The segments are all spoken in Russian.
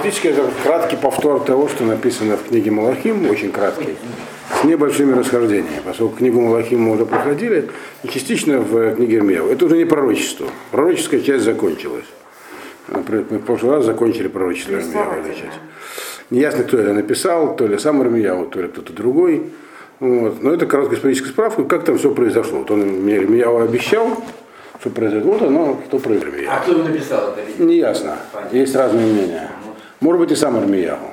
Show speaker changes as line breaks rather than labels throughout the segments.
фактически это краткий повтор того, что написано в книге Малахим, очень краткий, с небольшими расхождениями, поскольку книгу Малахим мы уже проходили, и частично в книге Ирмияу. Это уже не пророчество. Пророческая часть закончилась. Мы в прошлый раз закончили пророчество часть. Неясно, кто это написал, то ли сам Ирмияу, то ли кто-то другой. Вот. Но это короткая историческая справка, как там все произошло. Вот он мне Ирмияу обещал, что произойдет. Вот оно, что произошло.
А кто его написал это?
Неясно. Есть разные мнения. Может быть и сам Армияху.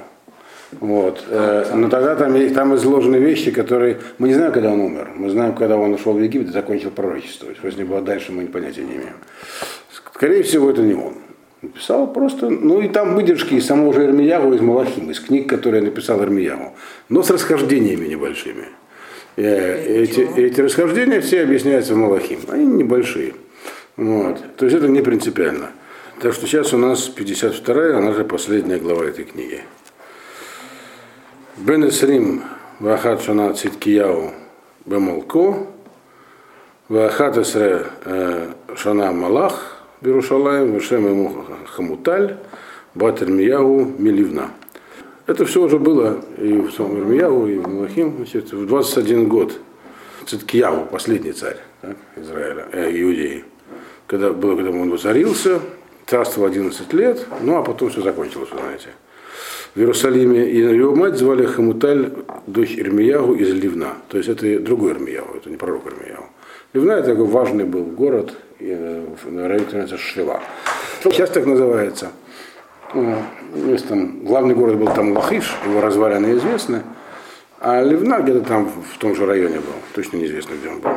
Вот. Э, но тогда там, там изложены вещи, которые... Мы не знаем, когда он умер. Мы знаем, когда он ушел в Египет и закончил пророчество. Что с ним было дальше, мы понятия не имеем. Скорее всего, это не он. Написал просто... Ну и там выдержки из самого же Ирмиягу, из Малахим, из книг, которые написал Ирмиягу. Но с расхождениями небольшими. Э, Эти, эти расхождения все объясняются в Малахим. Они небольшие. Вот. То есть это не принципиально. Так что сейчас у нас 52-я, она же последняя глава этой книги. Бен Исрим Вахат Шана Циткияу Бемалко Вахат Исре э, Шана Малах Берушалаем Вешем ему Хамуталь Батер Мияу Миливна. Это все уже было и в самом Ирмияу, и в Малахим, в 21 год. Циткияу, последний царь так, Израиля, э, Иудеи. Когда, было, когда он воцарился, царствовал 11 лет, ну а потом все закончилось, вы знаете. В Иерусалиме и его мать звали Хамуталь, дочь Ирмиягу из Ливна. То есть это другой Ирмиягу, это не пророк Ирмиягу. Ливна это такой важный был город, и, э, районе называется Шева. Сейчас так называется. Э, есть там, главный город был там Лахиш, его развалины известны. А Ливна где-то там в том же районе был, точно неизвестно, где он был.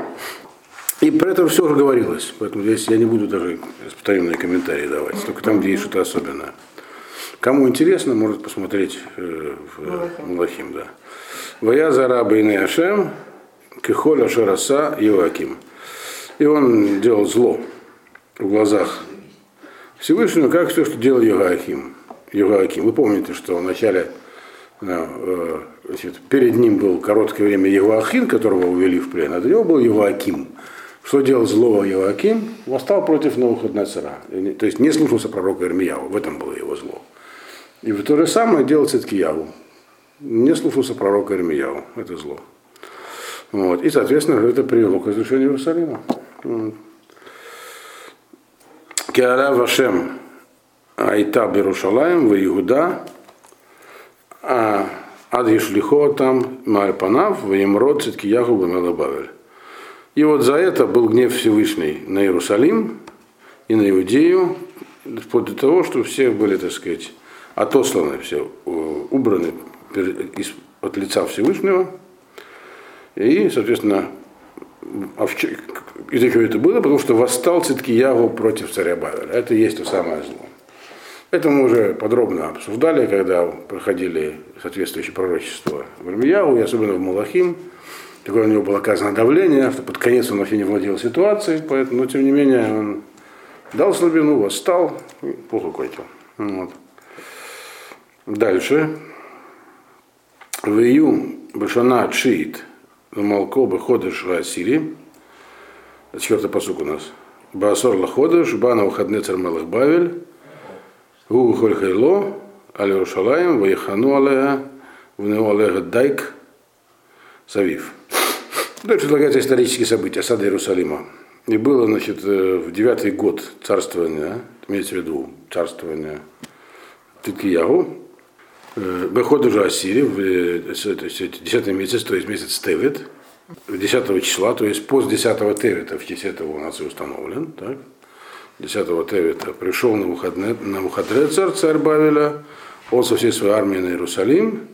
И про это все уже говорилось, поэтому здесь я не буду даже повторенные комментарии давать, только там, где есть что-то особенное. Кому интересно, может посмотреть э, в Малахим, да. Вая зараба и Ашем, Кихоля Шараса Иоаким. И он делал зло в глазах Всевышнего, как все, что делал Иоаким. Иоаким. Вы помните, что вначале э, значит, перед ним был короткое время Евахин, которого увели в плен, а до него был Еваким. Что делал злого Еваким? Восстал против Навуходнецера. То есть не слушался пророка Ирмияву. В этом было его зло. И то же самое делал Циткияву. Не слушался пророка Ирмияву. Это зло. Вот. И, соответственно, это привело к разрушению Иерусалима. Киара Вашем Айта Берушалаем в Иуда, а Ад Ешлихо там Марпанав, Ваемрод Циткияху Бамела Бавель. И вот за это был гнев Всевышний на Иерусалим и на Иудею, вплоть до того, что все были, так сказать, отосланы, все э, убраны от лица Всевышнего. И, соответственно, а из-за чего это было? Потому что восстал Циткиягу против царя Бавеля. Это и есть то самое зло. Это мы уже подробно обсуждали, когда проходили соответствующие пророчества в Ирмияу, и особенно в Малахим. Такое у него было оказано давление, что под конец он вообще не владел ситуацией, поэтому, но тем не менее он дал слабину, восстал и плохо кончил. Вот. Дальше. В ию Башана Чиит Малко Беходыш Асири. Четвертый посук у нас. Баасор Лаходыш, Бана Ухадне Цармелах Бавель, Гу Холь Хайло, Али Рушалаем, Ваихану Алея, Внеу Алега Дайк, Савив. Дальше предлагается исторические события. Осады Иерусалима. И было, значит, э, в девятый год царствования, имеется в виду царствования Тикиягу, Выход уже Ассири, в э, то есть 10 месяц, то есть месяц Тевит, 10 числа, то есть пост 10 Тевита, в честь этого у нас и установлен, так? 10 Тевита пришел на выходные, на выходные царь, царь Бавеля, он со всей своей армией на Иерусалим,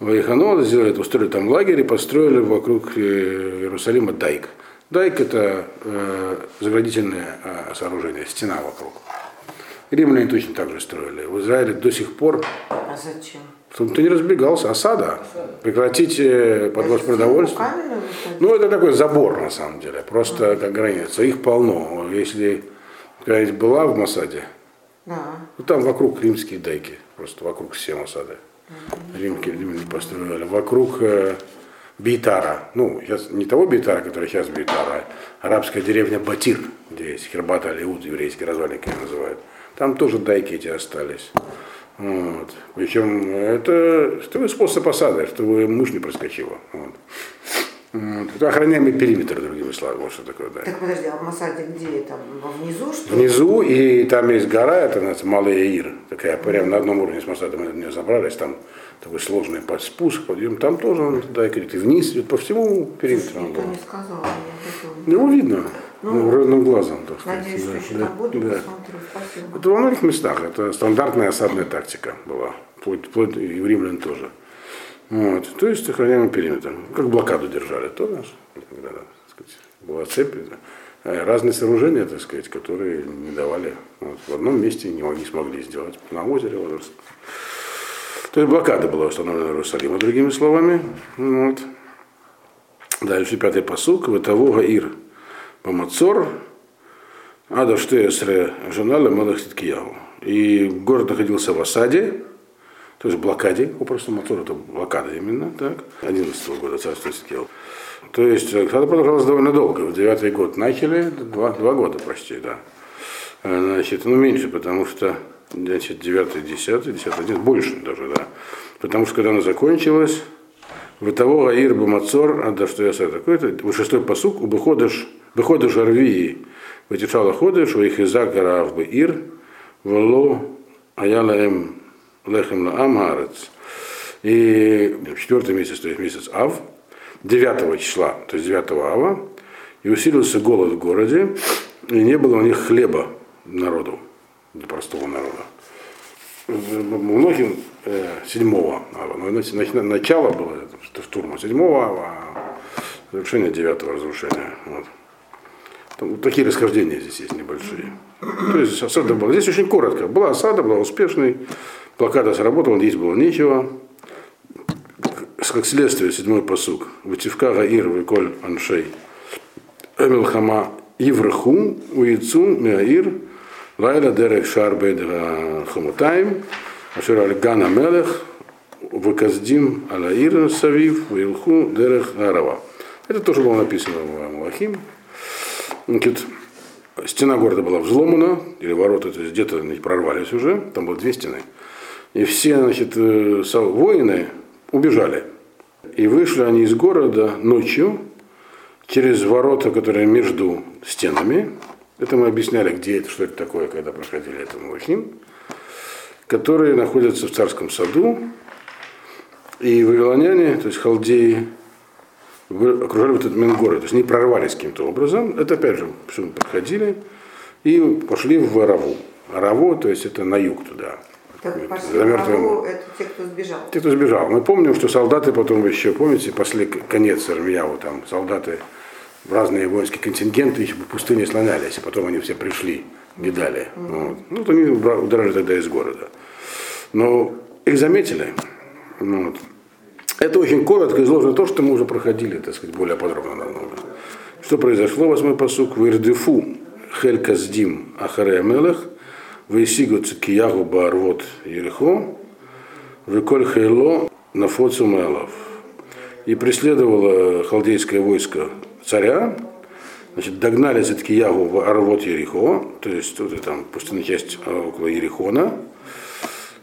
Ваиханова сделали, устроили там лагерь и построили вокруг э, Иерусалима дайк. Дайк это э, заградительное э, сооружение, стена вокруг. Римляне точно так же строили. В Израиле до сих пор
А зачем?
чтобы ты не разбегался, осада. Прекратить э, подвоз продовольствия.
Выходить?
Ну, это такой забор, на самом деле, просто как граница. Их полно. Если говорить, была в Масаде,
Да.
ну, там вокруг римские дайки, просто вокруг все Масады. Римки, римляне построили. Вокруг э, Бейтара, ну, сейчас не того Бейтара, который сейчас Бейтара, а арабская деревня Батир, где есть Хербат Алиуд, еврейский развалинки ее называют. Там тоже дайки эти остались. Вот. Причем это что способ осады, чтобы мышь не проскочила. Вот. Это охраняемый периметр, другими словами, вот что такое, да.
Так подожди, а в Масаде где? Там внизу что ли?
Внизу, и там есть гора, это называется Малая Ир, такая, прямо на одном уровне с Масадом мы нее забрались, там такой сложный спуск, подъем, там тоже он туда идет, и вниз, идет по всему периметру. был.
не сказал, я
Его видно,
Ну,
ну, ровным глазом, так сказать.
Надеюсь, что
да,
буду,
да.
посмотрю. Спасибо.
Это во многих местах, это стандартная осадная тактика была, вплоть, вплоть и в римлян тоже. Вот. То есть охраняемый периметр. Как блокаду держали, то наш, когда, так сказать, была цепь. Э, Разные сооружения, так сказать, которые не давали. Вот. В одном месте не, не смогли сделать. На озере. Вот. То есть блокада была установлена Иерусалима, другими словами. Вот. Дальше пятый посук. Ватавога Ир Бамацор Ада Штеесре Жаналя Малах Ситкиягу. И город находился в осаде, то есть блокаде, попросту Мацор это блокада именно, так, 11 года царства Ситкиягу. То есть э, это продолжалось довольно долго. В девятый год начали, два, два года почти, да. Э, Значит, ну меньше, потому что значит, 9, 10, 10, 11, больше даже, да. Потому что когда она закончилась, в того Аир Бамацор, а да что я сказал, такой-то, вот шестой посук, выходишь, выходишь Арвии, вытешала ходишь, у их иза гарав бы Ир, вало аяла эм лехем ла амарец. И четвертый месяц, то есть месяц Ав, 9 числа, то есть 9 Ава, и усилился голод в городе, и не было у них хлеба народу, для простого народа. Многим э, 7 ава, но на- на- начало было это, штурма 7 ава, а завершение 9 разрушения. Вот. Там вот такие расхождения здесь есть небольшие. То есть осада была. Здесь очень коротко. Была осада, была успешной, блокада сработала, здесь было нечего. Как следствие, седьмой посук. Вативка Гаир Виколь Аншей. Эмил Хама Ивраху Уицу Меаир Лайла Дерех Шарбед Хамутаем Ашер Альгана Мелех Ваказдим Алаир Савив Вилху Дерех Арава. Это тоже было написано в Малахим. Значит, стена города была взломана, или ворота, то есть где-то прорвались уже, там было две стены. И все значит, э, воины убежали. И вышли они из города ночью через ворота, которые между стенами. Это мы объясняли, где это, что это такое, когда проходили это Малахим. Которые находятся в царском саду. И вавилоняне, то есть халдеи, окружали вот этот Менгород, то есть они прорвались каким-то образом. Это опять же, все проходили и пошли в Араву. Араву, то есть это на юг туда.
Так пошли
За
в
мертвым
это те, кто сбежал.
те, кто сбежал. Мы помним, что солдаты потом еще, помните, после конец Армияу, там солдаты в разные воинские контингенты еще по пустыне слонялись, а потом они все пришли, видали. Вот. Ну, вот они удрали тогда из города. Но их заметили. Вот. Это очень коротко изложено то, что мы уже проходили, так сказать, более подробно намного. Что произошло? Восьмой посук. Вирдефу хельказдим ахаре мелех, вейсигу цикиягу баарвот ерехо, Виколь Хейло на Мелов. И преследовало халдейское войско царя, значит, догнали Циткиягу в Арвот Ерихо, то есть вот там пустынная часть а, около Ерихона,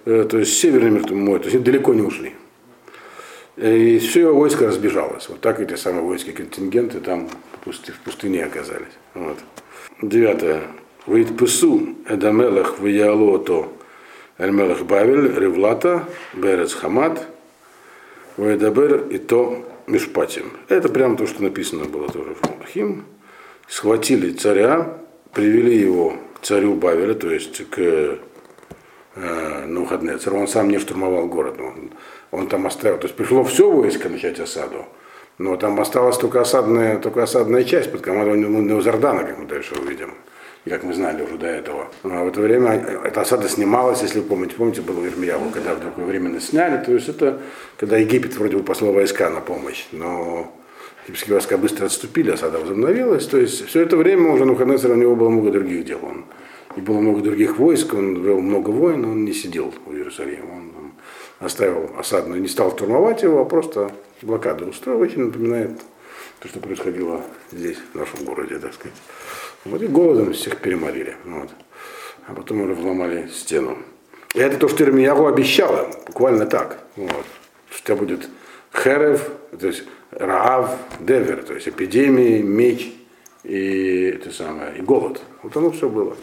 э, то есть северный мой, то есть далеко не ушли. И все его войско разбежалось. Вот так эти самые воинские контингенты там в пустыне оказались. Вот. Девятое. Вейтпесу Эдамелах Вияалото Эльмелах Бавель Ревлата Берец Хамат Вейдабер и то Мишпатим. Это прямо то, что написано было тоже в Малахим. Схватили царя, привели его к царю Бавеля, то есть к э, Навуходнецеру. Он сам не штурмовал город. Он, он там оставил. То есть пришло все войско начать осаду. Но там осталась только осадная, только осадная часть под командованием Неузардана, как мы дальше увидим. И как мы знали уже до этого. А в это время эта осада снималась, если вы помните. Помните, было в Ирмияву, когда вдруг временно сняли. То есть это когда Египет вроде бы послал войска на помощь. Но египетские войска быстро отступили, осада возобновилась. То есть все это время уже Навуходоносор, у него было много других дел. Он, и было много других войск, он вел много войн, он не сидел в Иерусалиме. Он оставил осадную, не стал штурмовать его, а просто блокаду устроил. Очень напоминает то, что происходило здесь, в нашем городе, так сказать. Вот и голодом всех переморили. Вот. А потом уже вломали стену. И это то, что Ирмиягу обещала, буквально так. Вот. Что у тебя будет херев, то есть раав, девер, то есть эпидемии, меч и это самое, и голод. Вот оно все было.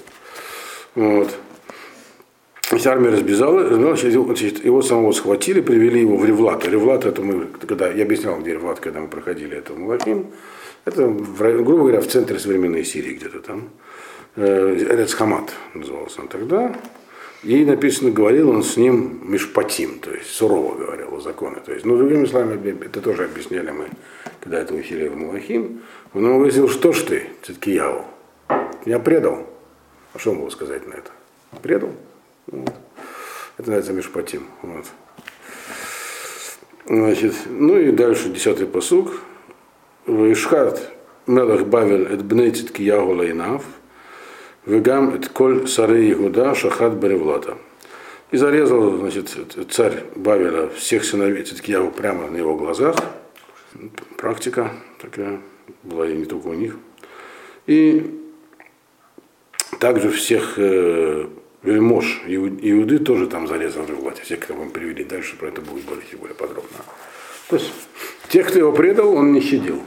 Вот. Вся армия разбежала, значит, его самого схватили, привели его в Ревлат. Ревлат, это мы, когда, я объяснял, где Ревлат, когда мы проходили это Малахим, это, грубо говоря, в центре современной Сирии где-то там. Эрецхамат назывался он тогда. И написано, говорил он с ним Мишпатим, то есть сурово говорил о законе. То есть, ну, другими словами, это тоже объясняли мы, когда это учили в Малахим. Он ему говорил, что ж ты, Циткияу, меня предал. А что он мог сказать на это? Предал? Вот. Это называется Мишпатим. Вот. Значит, ну и дальше десятый посук. Вишхат Мелах Бавель эт бней Циткияу лайнав – Вегам это коль сары Игуда Шахат Баревлата. И зарезал, значит, царь Бавеля всех сыновей Циткияву прямо на его глазах. Практика такая была и не только у них. И также всех э, вельмож Иуды тоже там зарезал Ревлате. Всех, кого мы привели дальше, про это будет более, более подробно. То есть тех, кто его предал, он не щадил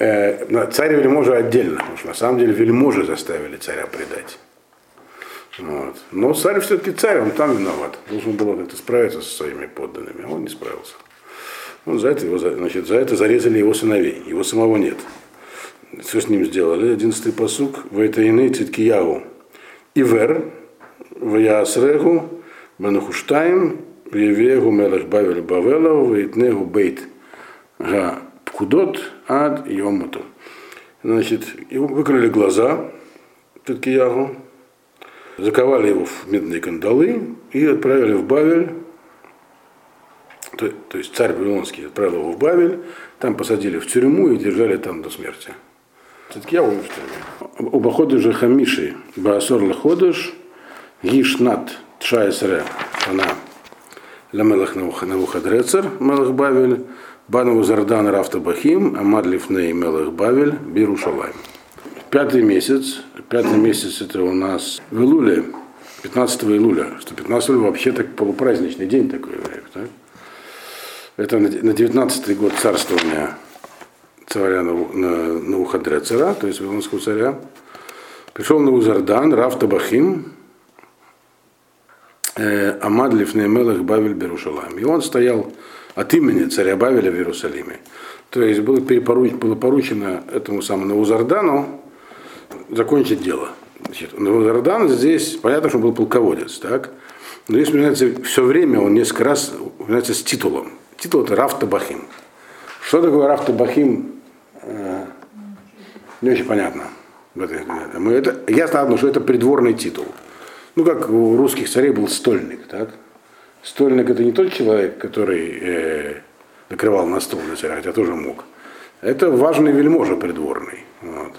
э, царь вельможа отдельно, потому что на самом деле вельможи заставили царя предать. Вот. Но царь все-таки царь, он там виноват. Должен был как-то справиться со своими подданными, а он не справился. Он за это, его, значит, за это зарезали его сыновей, его самого нет. Что с ним сделали? Одиннадцатый посук. Вайтаины Циткияву. Ивер, Ваясрегу, Бенахуштаем, Вевегу Мелах Бавель Бавелов, Вейтнегу Бейт Га Пкудот ад Йомуту. Значит, выкрыли глаза Циткиягу, заковали его в медные кандалы и отправили в Бавель. То, то есть царь Вавилонский отправил его в Бавель, там посадили в тюрьму и держали там до смерти. Циткиягу в тюрьме. Убаходы же Хамиши, Баасор Лаходыш, Гишнат Тшайсре, она Ламелах Навуходрецер, Мелах Бавель, Бану Зардан Рафта Бахим, Амад Лифней Мелах Бавель, Бирушалайм. Пятый месяц, пятый месяц это у нас в Илуле, 15 июля, что 15 июля вообще так полупраздничный день такой так? Это на 19 год царствования царя Навуходрецера, то есть Вавилонского царя. Пришел на Узардан, Рафта Бахим, э, Амад Лифней Мелах Бавель Бирушалайм. И он стоял от имени царя Бавеля в Иерусалиме. То есть было, перепоруч, было поручено этому самому Наузардану закончить дело. Значит, Наузардан здесь, понятно, что он был полководец, так? Но здесь упоминается все время, он несколько раз упоминается с титулом. Титул это Рафта Бахим. Что такое Рафта Бахим? Э, не очень понятно. Мы это, ясно одно, что это придворный титул. Ну, как у русских царей был стольник, так? Стольник это не тот человек, который э, накрывал на стол для царя, хотя тоже мог. Это важный вельможа придворный. Вот.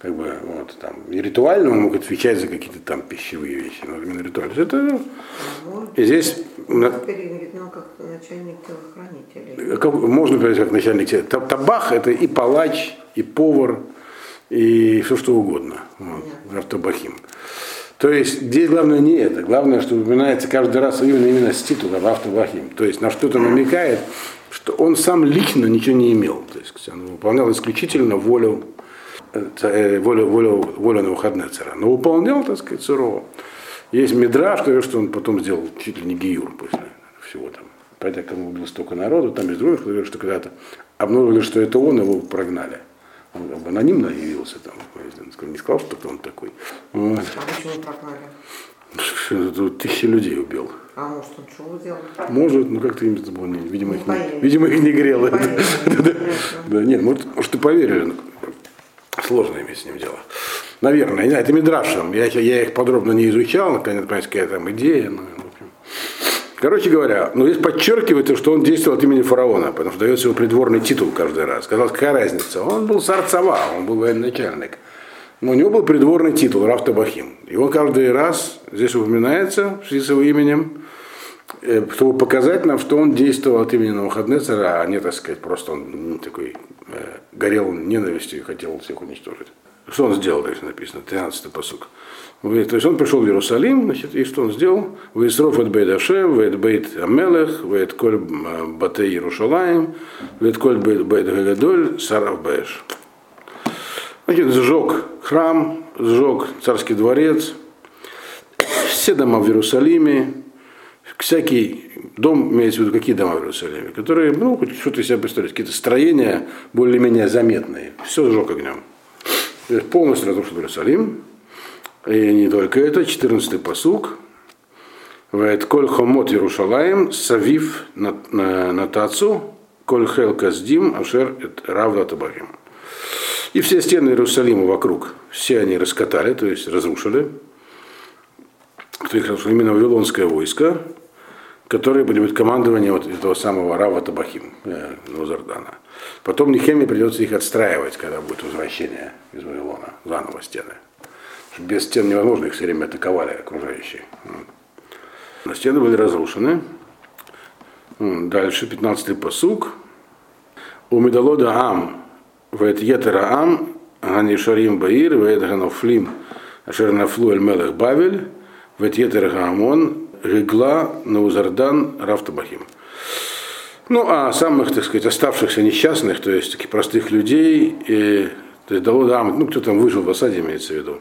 Как бы, вот, там, и ритуально он мог отвечать за какие-то там пищевые вещи, но именно ритуально. Это, и здесь...
Ну, как начальник телохранителей.
Как, можно говорить как начальник Табах это и палач, и повар, и все что угодно. Вот, Артабахим. То есть здесь главное не это, главное, что упоминается каждый раз именно, именно с титула Автовахим. То есть на что-то намекает, что он сам лично ничего не имел. То есть он выполнял исключительно волю, э, волю, волю, волю Навуходнецера. Но выполнял, так сказать, сурово. Есть медра, что, что он потом сделал чуть ли не гиюр после всего там. Хотя кому было столько народу, там есть других, кто что когда-то обнаружили, что это он, его прогнали. Он анонимно явился там. Не сказал, что он такой. Вот.
А почему прогнали?
Тут тысячи людей убил.
А может он чего делал?
Может, ну как-то им это было, не, видимо,
Не
их не, видимо, их не грело.
Не поверили.
Да, нет, может, может и поверили. но Сложно иметь с ним дело. Наверное, это Мидрашем. Я, я их подробно не изучал, наконец, понять, какая там идея. Ну, в общем. Короче говоря, ну здесь подчеркивается, что он действовал от имени фараона, потому что дается его придворный титул каждый раз. Казалось, какая разница? Он был сарцава, он был военачальник. Но у него был придворный титул Рафтабахим. И он каждый раз здесь упоминается в связи с его именем, э, чтобы показать нам, что он действовал от имени Навуходнецера, а не, так сказать, просто он ну, такой э, горел ненавистью и хотел всех уничтожить. Что он сделал, дальше написано, 13-й פסוק. То есть он пришел в Иерусалим, значит, и что он сделал? וישרוף את בית השם, ואת בית המלך, ואת כל בתי ירושלים, ואת כל בית הגדול, שרף באש. Значит, сжег храм, сжег царский дворец, все дома в Иерусалиме, всякий дом, имеется в виду какие дома в Иерусалиме, которые, ну, хоть что-то из себя представляют, какие-то строения более-менее заметные, все сжег огнем. То есть полностью разрушил Иерусалим, и не только это, 14-й посуг. Коль хомот Иерушалаем, савив на, на, на тацу, коль хел каздим, ашер равда табахим. И все стены Иерусалима вокруг, все они раскатали, то есть разрушили. Кто их разрушил? Именно Вавилонское войско, которое будет командование вот этого самого Рава Табахим, э, Нузардана. Потом Нехеме придется их отстраивать, когда будет возвращение из Вавилона, заново стены. Без стен невозможно, их все время атаковали окружающие. Но стены были разрушены. Дальше, 15-й посуг. У Медалода Ам, вет Етера Ам, Гани Шарим Баир, вет Ганофлим, Ашер Нафлу Эль Мелех Бавель, вет Етера Гаамон, Гигла Наузардан Рафтабахим. Ну, а самых, так сказать, оставшихся несчастных, то есть таких простых людей, и, то есть Ам, ну, кто там выжил в осаде, имеется в виду,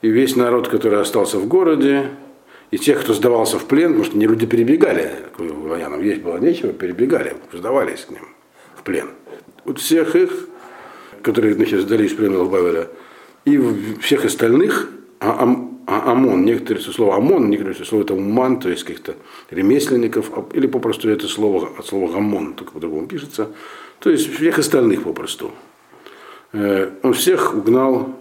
и весь народ, который остался в городе, и тех, кто сдавался в плен, потому что не люди перебегали, к военным есть было нечего, перебегали, сдавались к ним в плен. Вот всех их, которые значит, сдались в плен Бавеля, и всех остальных, а, а, ОМОН, некоторые слово ОМОН, некоторые слово это УМАН, то есть каких-то ремесленников, а, или попросту это слово от слова ГАМОН, только по-другому пишется, то есть всех остальных попросту. Э, он всех угнал,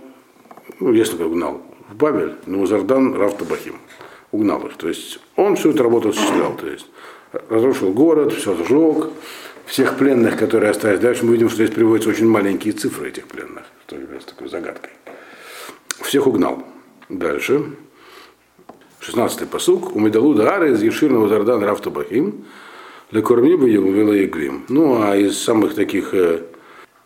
ну, если бы угнал, в Бабель, но Узардан Равтабахим угнал их. То есть он всю эту работу осуществлял. То есть разрушил город, все сжег, всех пленных, которые остались. Дальше мы видим, что здесь приводятся очень маленькие цифры этих пленных, что является такой загадкой. Всех угнал. Дальше. 16-й посук. У Медалуда Ара из Еширного Зардан Рафтабахим. Лекорми бы Егвим. Ну, а из самых таких э,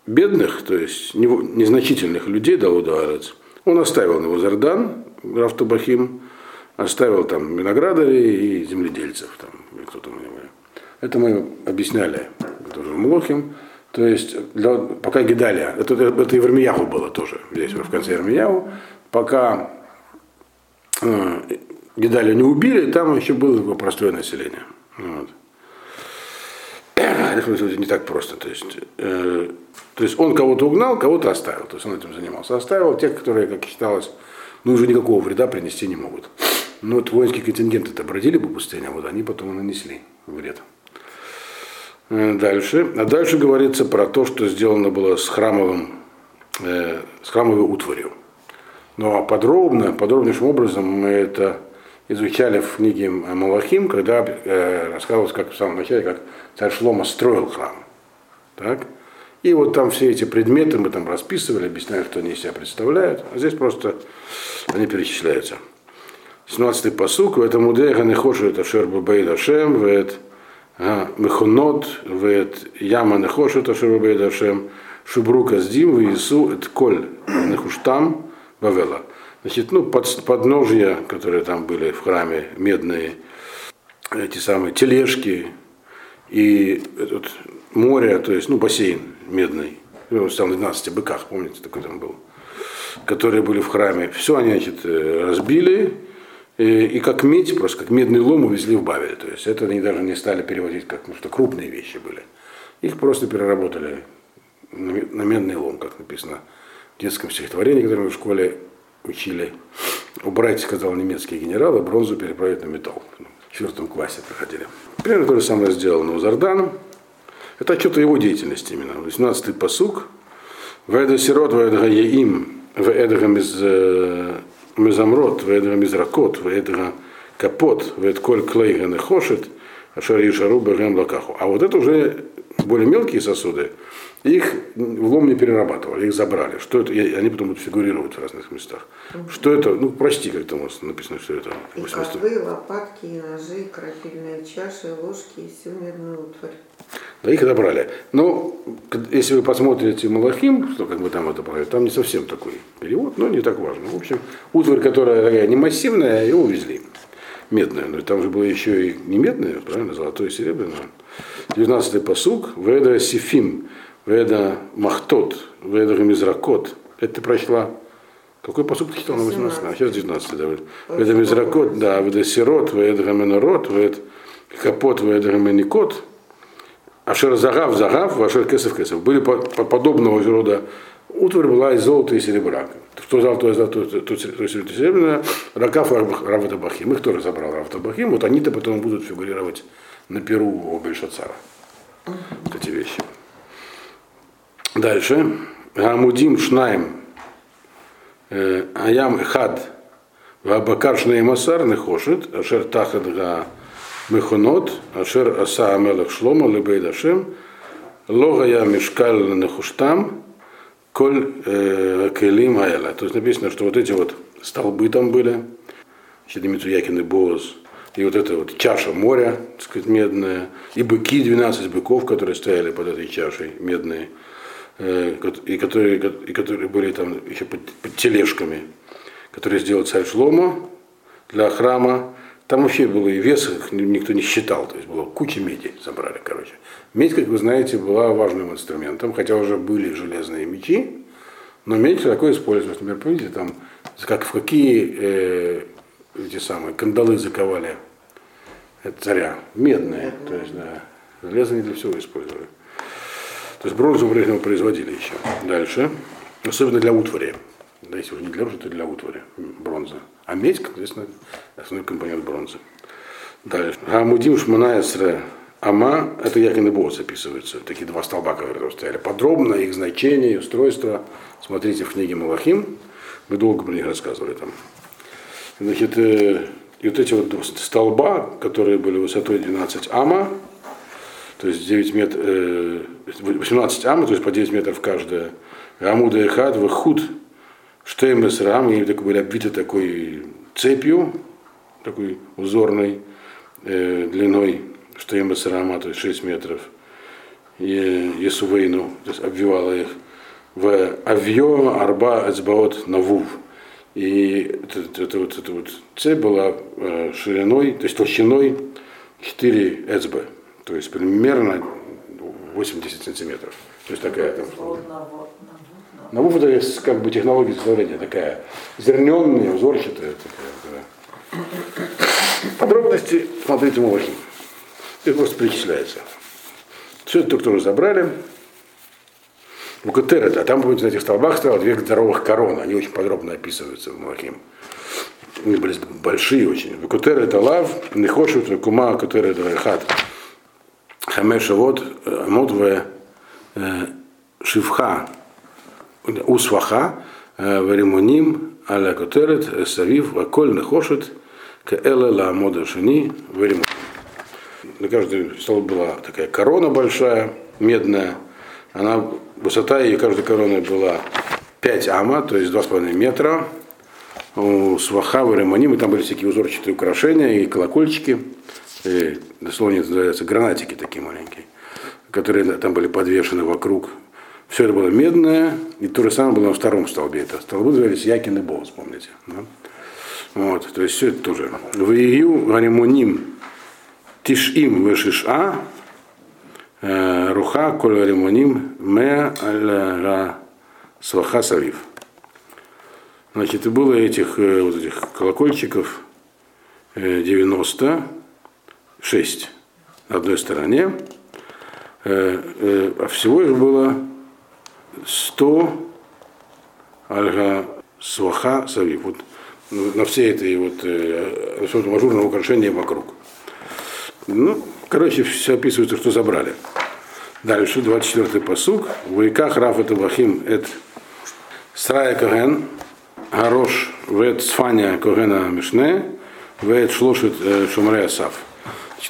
бедных, то есть незначительных людей Далуда Арец, он оставил Навузардан, граф Табахим, оставил там виноградарей и земледельцев. Там, кто там Это мы объясняли тоже Млохим. То есть, для, пока Гидалия, это, это и в Ирмияху было тоже, здесь в конце Ирмияху, пока Гидалию не убили, там еще было простое население. Вот. Не так просто. То есть, э, то есть он кого-то угнал, кого-то оставил. То есть он этим занимался. Оставил тех, которые, как считалось, ну уже никакого вреда принести не могут. Но вот воинские контингенты это бродили по пустыне, а вот они потом и нанесли вред. Э, дальше. А дальше говорится про то, что сделано было с храмовым, э, с храмовой утварью. Ну а подробно, подробнейшим образом мы это изучали в книге Малахим, когда э, рассказывалось, как в самом начале, как царь Шлома строил храм. Так? И вот там все эти предметы мы там расписывали, объясняли, что они из себя представляют. А здесь просто они перечисляются. 17-й посук, в этом удеха не хошу это шербу бейдашем, в это мехонот, в это яма не хошу это шербу бейдашем, шубрука сдим, в Иису, это коль нехуштам, вавела. Значит, ну, под, подножья, которые там были в храме, медные, эти самые тележки и этот, море, то есть, ну, бассейн медный, ну, там на 12 быках, помните, такой там был, которые были в храме. Все они, значит, э, разбили, и, и как медь, просто как медный лом увезли в Бавель. То есть это они даже не стали переводить, как, ну, что крупные вещи были. Их просто переработали на медный лом, как написано детском стихотворении, которое мы в школе учили. Убрать, сказал немецкий генерал, и бронзу переправить на металл. В четвертом классе проходили. Примерно то же самое сделано у Зардана. Это отчет о его деятельности именно. 18-й посук. Веда сирот, веда яим, веда мезамрот, веда мизракот, веда капот, веда коль клейга не хошет, ашари шару бергем лакаху. А вот это уже более мелкие сосуды, их в лом не перерабатывали, их забрали. Что это? И они потом будут фигурировать в разных местах. Угу. Что это? Ну, прости, как там написано, что это.
И ковы, лопатки, и ножи, крапильные чаши, ложки и всю медную утварь.
Да, их забрали. Но если вы посмотрите Малахим, что как бы там это правит, там не совсем такой перевод, но не так важно. В общем, утварь, которая такая не массивная, ее увезли. Медная. Но там же было еще и не медная, правильно, золотое и серебряное. 19-й посуг. Веда Сифим, Веда Махтот, Веда Мизракот. Это ты прочла какой посуд ты читал на 18? А сейчас 19, да. Веда Мизракот, да, Веда Сирот, Веда Менорот, Веда Капот, Веда Меникот, Ашер Загав, Загав, Ашер Кесов, Кесов. Были по, по, подобного рода утварь была из золота и серебра. Что золотое, золотое, то, то, то серебряное, Ракав Равата Бахим. Их тоже забрал Равата Бахим. Вот они-то потом будут фигурировать на перу у Бельшацара. Вот эти вещи. Дальше. Гамудим Шнаем. Аям Хад. Вабакар Шней Масар Нехошет. Ашер Тахад Га Мехонот. Ашер Аса Амелах Шлома Лебейд Ашем. Логая Мешкаль Нехуштам. Коль Келим Айла. То есть написано, что вот эти вот столбы там были. Щедемицуякин и Боз. И вот эта вот чаша моря, так сказать, медная. И быки, 12 быков, которые стояли под этой чашей, медные. И которые, и которые были там еще под, под тележками, которые сделал царь Шлома для храма. Там вообще было и вес, их никто не считал, то есть было куча меди забрали, короче. Медь, как вы знаете, была важным инструментом, хотя уже были железные мечи, но медь такое использовалось. Например, помните, там, как в какие э, эти самые кандалы заковали царя, медные, то есть, да, железо не для всего использовали. То есть бронзу производили еще. Дальше, особенно для утвари. Да, если уже не для то для утвари, бронза. А медь, соответственно, основной компонент бронзы. Дальше. Амудим Шманаесре Ама, это Якин и Боус описываются, такие два столба, которые стояли. Подробно их значение, устройство, смотрите в книге Малахим, мы долго про них рассказывали там. Значит, э, и вот эти вот столба, которые были высотой 12 ама, то есть 9 метров, э, 18 ама, то есть по 9 метров каждая, Амуда и Хад, Вахуд, Штеймес Рам, они так были обвиты такой цепью, такой узорной, э, длиной Штеймес Рама, то есть 6 метров, и Есувейну, то есть обвивала их, в Авьо Арба Эцбаот Навув. И это, это, вот, эта вот цепь была э, шириной, то есть толщиной 4 эцб, то есть примерно 80 сантиметров. То есть такая там. Навув это как бы технология изготовления такая зерненная, узорчатая. Такая, да. Подробности смотрите Малахим. Это просто перечисляется. Все это только разобрали. Букатерет, а там будет на этих столбах стоял две здоровых короны, они очень подробно описываются в Малахим. Они были большие очень. Букатер это лав, нехошут, кума, кутер это хат. Хамеша вот, мод в шивха, усваха, варимоним, аля кутерет, савив, ваколь нехошет, каэла ла мода шини, варимоним. На каждый стол была такая корона большая, медная, она, высота ее каждой короны была 5 ама, то есть 2,5 метра. У свахавы, ремоним, и там были всякие узорчатые украшения и колокольчики, и, дословно называются гранатики такие маленькие, которые там были подвешены вокруг. Все это было медное, и то же самое было на втором столбе. Это столбы назывались Якин и Боус, помните. Да? Вот, то есть все это тоже. В Ию Гаримоним Тишим Вешиша Руха коль ремоним ме аль сваха савив. Значит, и было этих, вот этих колокольчиков 96 на одной стороне, а всего их было 100 альга сваха савив. Вот на все этой вот ажурного украшения вокруг. Ну, короче, все описывается, что забрали. Дальше, 24-й посуг. Вайках Рафа Табахим эт Срая Коген, Гарош Вет Сфаня Когена Мишне, Вет Шлошит э, Шумрея Сав.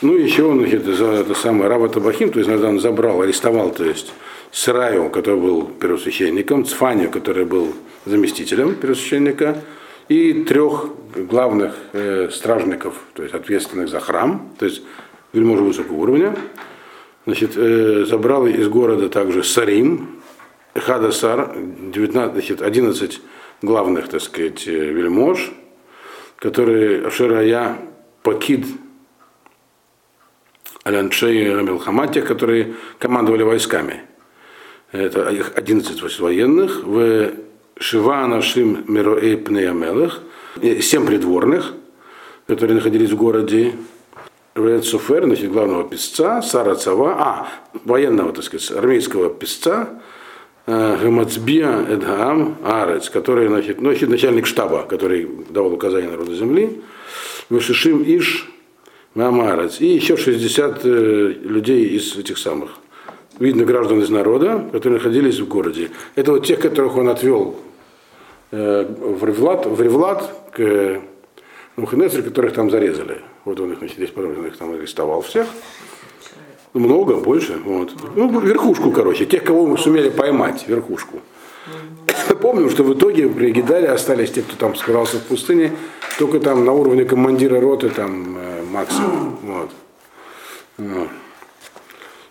Ну, еще он это, это самое Рава Табахим, то есть иногда он забрал, арестовал, то есть Сраю, который был первосвященником, Цфанию, который был заместителем первосвященника, и трех главных э, стражников, то есть ответственных за храм, то есть вельможи высокого уровня, Значит, э, забрал из города также Сарим, Хадасар, 19, значит, 11 главных, так сказать, э, вельмож, которые Ашерая Пакид Аляншей Рамилхаматия, которые командовали войсками. Это их 11 военных, в Шива Нашим Мироэй Пнеямелых, 7 придворных, которые находились в городе, в Суфер, значит, главного писца, Сара Цава, а, военного, так сказать, армейского писца, э, Гамацбия Эдгаам Арец, который, значит, ну, значит, начальник штаба, который давал указания народу земли, Вышишим Иш Мамарец, и еще 60 э, людей из этих самых, видно, граждан из народа, которые находились в городе. Это вот тех, которых он отвел э, в Ревлад, в Ревлад к Муханесре, которых там зарезали. Вот он их, значит, здесь подробно их там арестовал всех. Много, больше. Вот. Ну, верхушку, короче, тех, кого мы сумели поймать, верхушку. Помню, что в итоге при Гидаре остались те, кто там скрывался в пустыне, только там на уровне командира роты там э, максимум. Вот. Вот.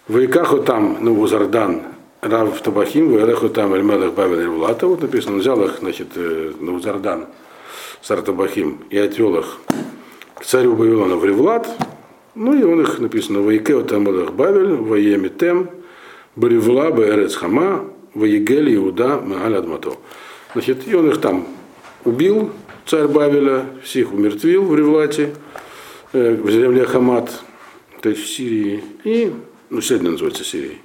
Вайкаху там, ну, Вузардан, Рав Табахим, Вайлеху там Эльмелех Бавел Влата, вот написано, он взял их, значит, э, на Вузардан, Сартабахим, и отвел их царю Вавилона в Ревлат, ну и он их написано, Вайкео там Элех Бавель, Ваеми Тем, Баривла, Баэрец Хама, Ваегель Иуда, Мааль Адмато. Значит, и он их там убил, царь Бавеля, всех умертвил в Ревлате, э, в земле Хамат, то есть в Сирии, и ну, сегодня называется Сирией.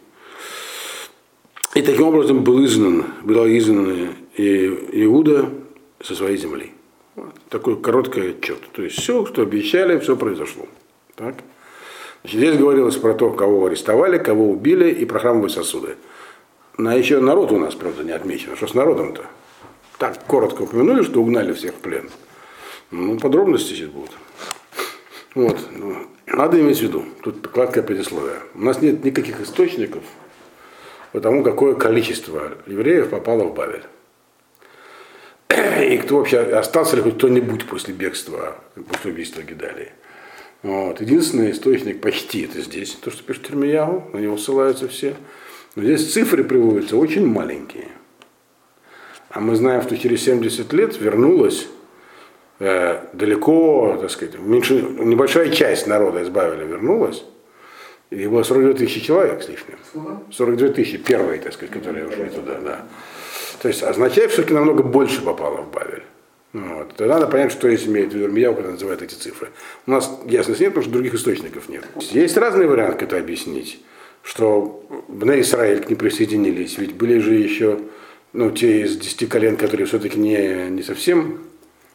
И таким образом был изгнан, была изгнана Иуда со своей земли. Такой короткий отчет. То есть все, что обещали, все произошло. Так? Значит, здесь говорилось про то, кого арестовали, кого убили и про храмовые сосуды. На еще народ у нас, правда, не отмечено. Что с народом-то? Так коротко упомянули, что угнали всех в плен. Ну, подробности сейчас будут. Вот. Ну, надо иметь в виду, тут краткое предисловие. У нас нет никаких источников по тому, какое количество евреев попало в Бавель. И кто вообще остался ли хоть кто-нибудь после бегства, после убийства Гидалии. Вот. Единственный источник почти это здесь, то, что пишет Термиягу, на него ссылаются все. Но здесь цифры приводятся очень маленькие. А мы знаем, что через 70 лет вернулось э, далеко, так сказать, меньше, небольшая часть народа избавили, вернулась. И было 42 тысячи человек с лишним. 42 тысячи, первые, так сказать, которые ушли туда, да. То есть означает, что все-таки намного больше попало в Бавель. Вот. Тогда надо понять, что есть имеет в виду Ирмияу, когда называют эти цифры. У нас ясности нет, потому что других источников нет. Есть разные варианты, как это объяснить. Что на Израиль к ним присоединились, ведь были же еще ну, те из десяти колен, которые все-таки не, не совсем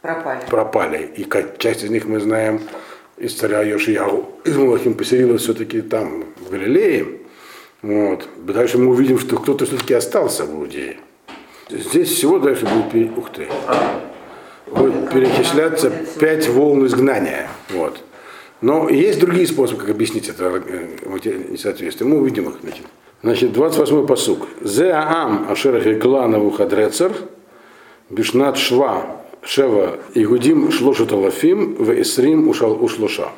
Пропали.
пропали. И часть из них мы знаем из царя Йошияу. Из Малахим поселилась все-таки там, в Галилее. Вот. Дальше мы увидим, что кто-то все-таки остался в Иудее. Здесь всего дальше будет, пере... ух ты, будет перечисляться пять волн изгнания. Вот. Но есть другие способы, как объяснить это несоответствие. Мы увидим их. Значит, значит 28-й посук. Зеаам ашер хекла навуходрецер бишнат шва шева игудим шлошет алафим в эсрим ушал ушлоша.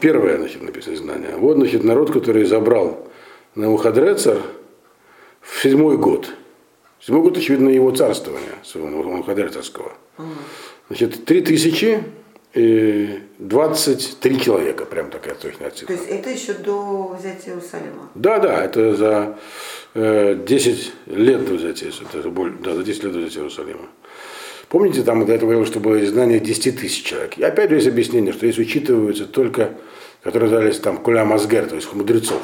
Первое, значит, написано знание. Вот, значит, народ, который забрал Навуходрецер в седьмой год. Седьмой год, очевидно, его царствования, своего Навуходрецерского. Значит, три тысячи и 23 человека, прям такая точная цифра.
То есть это еще до взятия Иерусалима?
Да, да, это за э, 10 лет до взятия, это, да, за 10 лет до взятия Иерусалима. Помните, там до этого говорилось, что было изгнание 10 тысяч человек. И опять же есть объяснение, что здесь учитываются только, которые дались там куля мазгер, то есть мудрецов.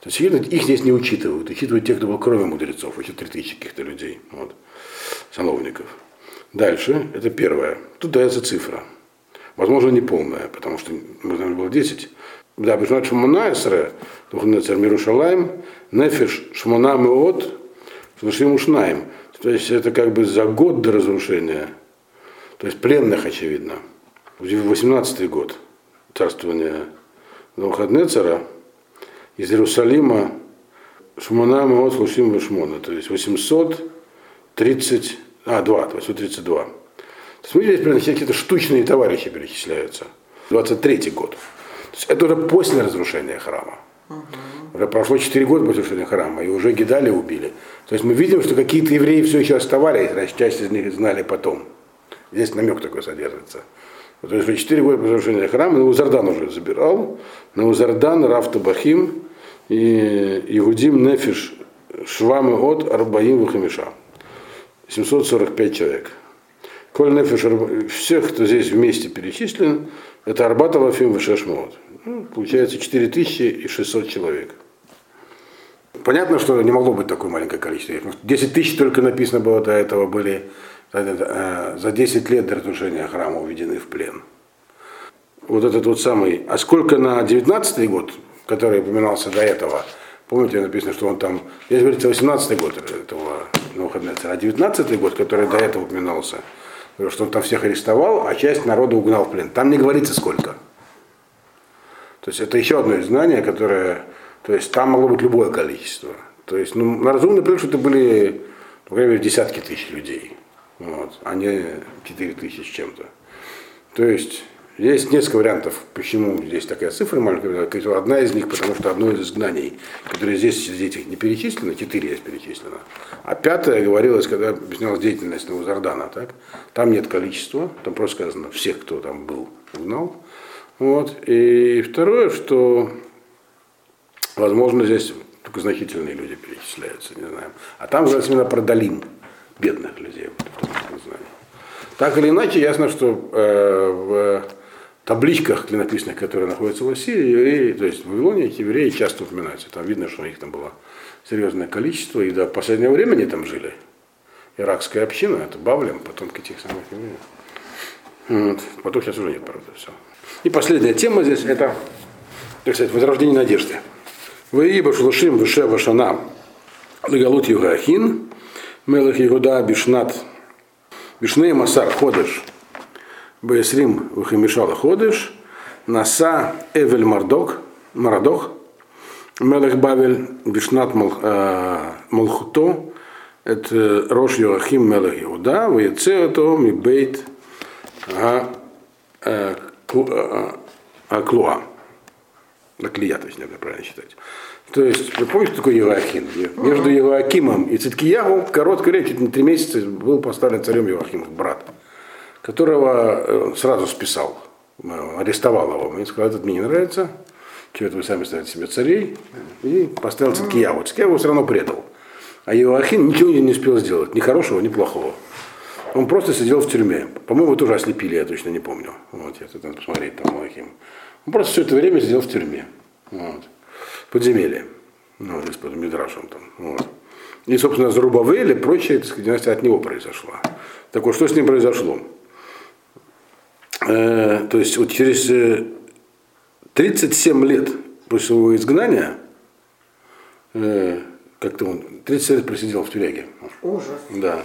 То есть их здесь не учитывают, учитывают тех, кто был кроме мудрецов, еще 3 тысячи каких-то людей, вот, сановников. Дальше, это первое. Тут дается цифра. Возможно, не полная, потому что, знаем, было 10. Да, Бешнат Шмона Эсре, Тухнецер Мирушалайм, Нефиш Шмона Меот, Шнашим Ушнаем. То есть это как бы за год до разрушения, то есть пленных, очевидно, в 18 год царствования Навуходнецера из Иерусалима Шмона Меот Лушим Вишмона, то есть 830, а, 2, 832. То есть мы здесь прям какие-то штучные товарищи перечисляются. 23 год. То есть это уже после разрушения храма. Уже прошло 4 года после разрушения храма, и уже Гидали убили. То есть мы видим, что какие-то евреи все еще оставались, раз часть из них знали потом. Здесь намек такой содержится. То есть уже 4 года после разрушения храма Наузардан уже забирал. Наузардан, Рафта Бахим и Игудим Нефиш Швамы от Арбаим Вахамиша. 745 человек. Коль Нефиш, всех, кто здесь вместе перечислен, это Арбатова Фим Вишешмот. Ну, получается 4600 человек. Понятно, что не могло быть такое маленькое количество. 10 тысяч только написано было до этого, были за 10 лет до разрушения храма уведены в плен. Вот этот вот самый. А сколько на 19 год, который упоминался до этого, помните, написано, что он там, здесь говорится 18 год этого Навуходнецера, а 19 год, который до этого упоминался, что он там всех арестовал, а часть народа угнал в плен. Там не говорится сколько. То есть это еще одно из знания, которое, то есть там могло быть любое количество. То есть, ну, на разумный что это были, мере, десятки тысяч людей, вот, а не 4 тысячи с чем-то. То есть есть несколько вариантов, почему здесь такая цифра маленькая. Одна из них, потому что одно из изгнаний, которое здесь среди этих не перечислено, четыре есть перечислено. А пятое говорилось, когда объяснялась деятельность Новозардана. Так? Там нет количества, там просто сказано всех, кто там был, угнал. Вот. И второе, что, возможно, здесь только значительные люди перечисляются, не знаю. А там говорится именно про долин, бедных людей. Вот, так или иначе, ясно, что э, в табличках клинописных, которые находятся в Ассирии, евреи, то есть в Вавилоне эти евреи часто упоминаются. Там видно, что у них там было серьезное количество, и до последнего времени там жили. Иракская община, это Бавлем, потомки тех самых евреев. Вот. Потом сейчас уже нет, правда, все. И последняя тема здесь, это, так сказать, возрождение надежды. Ваиба Шулашим Више Вашана Легалут Югахин, Мелах Игуда Бишнат Бишней Масар Ходыш – Бесрим Вахимишала Ходыш, Наса Эвель Мардок, Марадох, Мелех Бавель Бишнат Малхуто, это Рош Йоахим Мелех Иуда, Ваецеото Мибейт Аклуа. Аклия, точнее, правильно считать. То есть, вы помните, что такое Евахим? Между Евахимом и Циткиягу короткое время, чуть не три месяца, был поставлен царем Евахим, брат которого э, сразу списал, э, арестовал его. Мне сказал, этот мне не нравится, это вы сами ставите себе царей, и поставил Циткияву. Циткияву все равно предал. А Иоахин ничего не успел сделать, ни хорошего, ни плохого. Он просто сидел в тюрьме. По-моему, тоже ослепили, я точно не помню. Вот, я тут надо посмотреть там Иоахим. Он просто все это время сидел в тюрьме. Вот. Подземелье. Ну, здесь под Мидрашем там. Вот. И, собственно, Зарубавель и прочее, так сказать, династия от него произошла. Так вот, что с ним произошло? Э, то есть вот через 37 э, лет после его изгнания, э, как-то он 30 лет просидел в тюряге.
Ужас.
Да.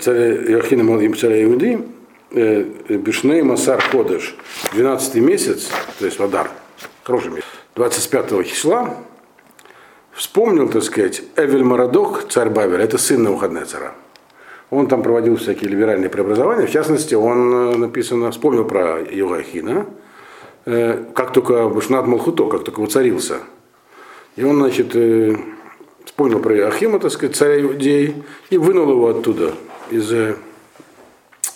Царь Иохина им царя Иуды, э, Бишней Масар Ходыш, 12 месяц, то есть Вадар, хороший месяц, 25 числа, вспомнил, так сказать, Эвель Марадок, царь Бавель, это сын Навуходнецера. Он там проводил всякие либеральные преобразования. В частности, он э, написано, вспомнил про Иоахина, э, как только Бушнат Малхуто, как только воцарился. И он, значит, э, вспомнил про Иоахима, так сказать, царя Иудеи, и вынул его оттуда, из,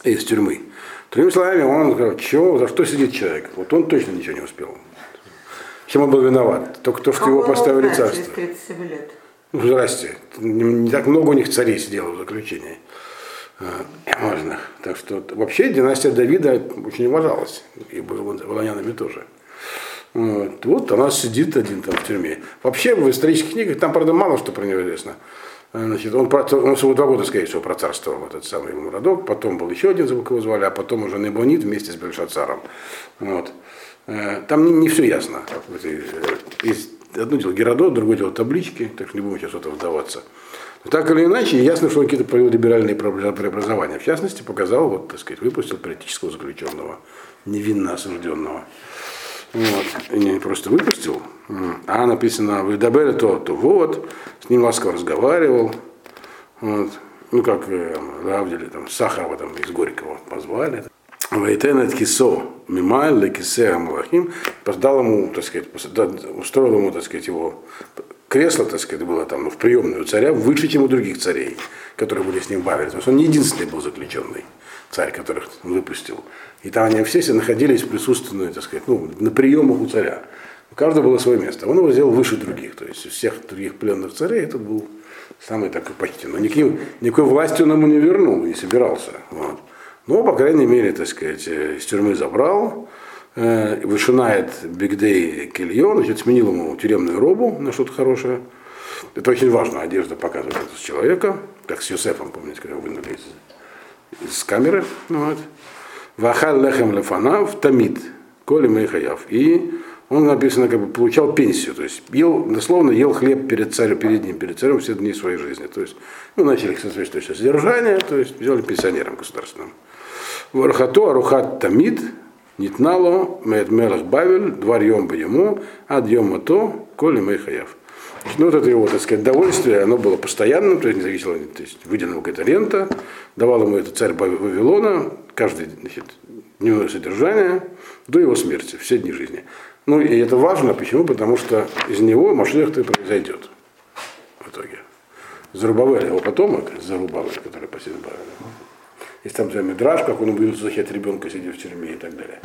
из тюрьмы. Другими словами, он сказал, чего, за что сидит человек? Вот он точно ничего не успел. Чем он был виноват? Только то, что его поставили царство.
Через 37 лет.
Здрасте. Не, так много у них царей сидело в заключении. Э, важных. Так что вообще династия Давида очень уважалась. И волонянами тоже. Вот. вот она сидит один там в тюрьме. Вообще в исторических книгах там, правда, мало что про него известно. Э, значит, он, он всего два года, скорее всего, процарствовал, этот самый Мурадок, потом был еще один, забыл, кого звали, а потом уже Небонит вместе с Бельшацаром. Вот. Э, там не, не все ясно. Есть одно дело Геродот, другое дело таблички, так что не будем сейчас в это вдаваться. Но так или иначе, ясно, что он какие-то провел либеральные преобразования. В частности, показал, вот, так сказать, выпустил политического заключенного, невинно осужденного. Вот. И не просто выпустил, а написано в Идабеле то, то вот, с ним ласково разговаривал. Вот. Ну, как э, Равдили, там, Сахарова там, из Горького позвали. Вайтенет кисо мималь лекисе амалахим, дал ему, так сказать, устроил ему, так сказать, его кресло, так сказать, было там в приемную царя выше, чем у других царей, которые были с ним бавили. Потому что он не единственный был заключенный царь, которых он выпустил. И там они все находились присутственные, так сказать, ну, на приемах у царя. У каждого было свое место. Он его сделал выше других. То есть всех других пленных царей этот был самый такой почти. Но никаким, никакой власти он ему не вернул, не собирался. Вот. Но, по крайней мере, так сказать, э, из тюрьмы забрал, э, вышинает Бигдей Кильон, значит, сменил ему тюремную робу на что-то хорошее. Это очень важно, одежда показывает с человека, как с Юсефом, помните, когда вынули из, из камеры. Ну вот. Вахал лехем лефанав тамид, коли мейхаяв. И он написано, как бы получал пенсию, то есть ел, дословно ел хлеб перед царем, перед ним, перед царем все дни своей жизни. То есть, ну, начали соответствующее содержание, то есть сделали пенсионером государственным. Вархато Арухат Тамид, Нитнало, Мед Мелах Бавель, Двар Йом ему, Ад Йом То, Коли Мейхаев. Ну, вот это его, так сказать, довольствие, оно было постоянным, то есть не зависело, то есть выделена какая-то рента, давал ему это царь Вавилона, каждый значит, дневное содержание до его смерти, все дни жизни. Ну, и это важно, почему? Потому что из него Машех-то и произойдет в итоге. Зарубавель, его потомок, Зарубавель, который посетил Бавеля. Есть там Мидраж, как он убил захет ребенка, сидя в тюрьме и так далее.